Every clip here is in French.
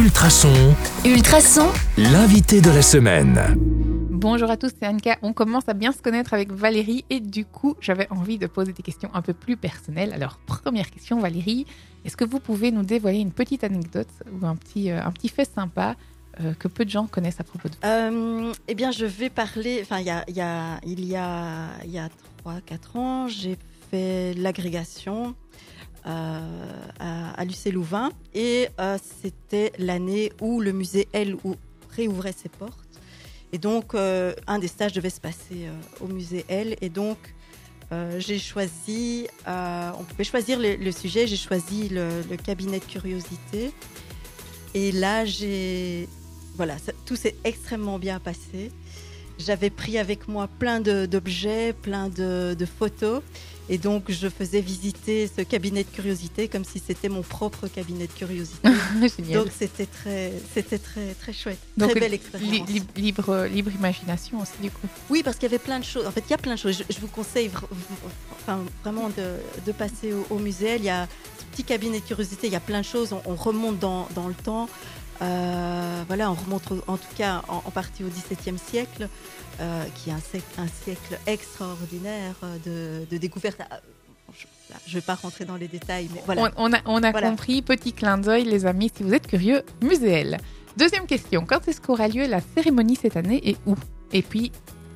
Ultrason, Ultrason, l'invité de la semaine. Bonjour à tous, c'est Anka. On commence à bien se connaître avec Valérie et du coup, j'avais envie de poser des questions un peu plus personnelles. Alors, première question, Valérie, est-ce que vous pouvez nous dévoiler une petite anecdote ou un petit, euh, un petit fait sympa euh, que peu de gens connaissent à propos de vous? Euh, eh bien, je vais parler. Enfin, il y a, il y a, il y a, il y a 3-4 ans, j'ai fait l'agrégation euh, à, à l'UC Louvain et euh, c'était l'année où le musée ou- réouvrait ses portes. Et donc, euh, un des stages devait se passer euh, au musée L. Et donc, euh, j'ai choisi. euh, on pouvait choisir le, sujet. J'ai choisi le, cabinet de curiosité. Et là, j'ai voilà, tout s'est extrêmement bien passé. J'avais pris avec moi plein d'objets, plein de, de photos. Et donc, je faisais visiter ce cabinet de curiosité comme si c'était mon propre cabinet de curiosité. Génial. donc, c'était très, c'était très, très chouette. Donc, très belle expérience. li- libre, libre imagination aussi, du coup. Oui, parce qu'il y avait plein de choses. En fait, il y a plein de choses. Je, je vous conseille enfin, vraiment de, de passer au, au musée. Il y a ce petit cabinet de curiosité. Il y a plein de choses. On, on remonte dans, dans le temps. Euh, voilà, on remonte en tout cas en, en partie au XVIIe siècle, euh, qui est un, siècle- un siècle extraordinaire de, de découvertes. Ah, Je ne vais pas rentrer dans les détails, mais voilà. On, on a, on a Voilà. compris, petit clin d'œil, les amis, si vous êtes curieux, Muséel. Deuxième question, quand est-ce qu'aura lieu la cérémonie cette année et où? Et puis,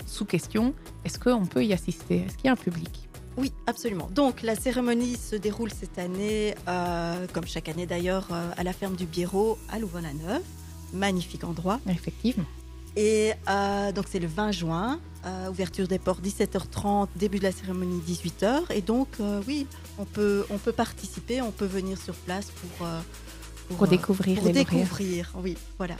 sous question, est-ce qu'on peut y assister? Est-ce qu'il y a un public? Oui, absolument. Donc la cérémonie se déroule cette année, euh, comme chaque année d'ailleurs, euh, à la ferme du Biérot à Louvain-la-Neuve. Magnifique endroit. Effectivement. Et euh, donc c'est le 20 juin, ouverture des portes 17h30, début de la cérémonie 18h. Et donc oui, on peut, on peut participer, on peut venir sur place pour, Pour découvrir pour les découvrir. Oui, voilà.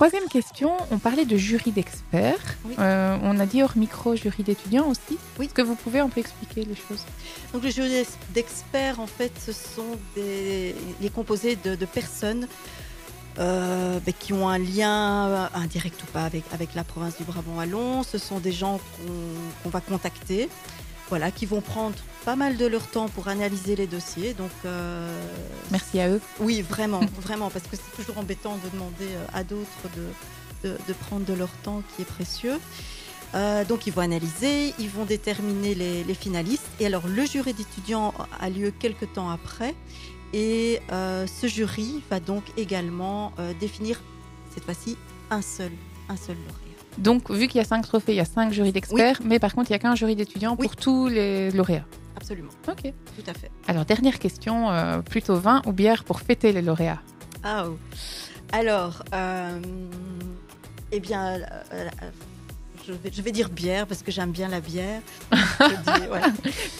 Troisième question, on parlait de jury d'experts. Oui. Euh, on a dit hors micro jury d'étudiants aussi. Oui. Est-ce que vous pouvez un peu expliquer les choses? Donc le jury d'experts, en fait, ce sont des, il est composé de, de personnes euh, ben, qui ont un lien euh, indirect ou pas avec, avec la province du Brabant-Wallon. Ce sont des gens qu'on qu'on va contacter, voilà, qui vont prendre pas mal de leur temps pour analyser les dossiers. Donc euh, Merci à eux. oui, vraiment, vraiment, parce que c'est toujours embêtant de demander euh, à d'autres de, de, de prendre de leur temps qui est précieux. Euh, donc ils vont analyser, ils vont déterminer les, les finalistes. Et alors le jury d'étudiants a lieu quelques temps après. Et euh, ce jury va donc également définir cette fois-ci un seul, un seul lauréat. Donc, vu qu'il y a cinq trophées, il y a cinq jurys d'experts, mais par contre, il n'y a qu'un jury d'étudiants Oui. pour tous les lauréats. Absolument, Ok. tout à fait. Alors, dernière question, euh, plutôt vin ou bière pour fêter les lauréats? Ah, oh. Alors, euh, eh bien, euh, je, vais, je vais dire bière parce que j'aime bien la bière. Voilà.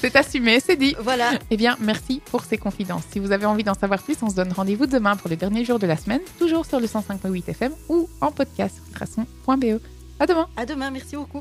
C'est assumé, c'est dit. Voilà. Eh bien, merci pour ces confidences. Si vous avez envie d'en savoir plus, on se donne rendez-vous demain pour le dernier jour de la semaine, toujours sur le 105.8 FM ou en podcast sur. À demain À demain, merci beaucoup.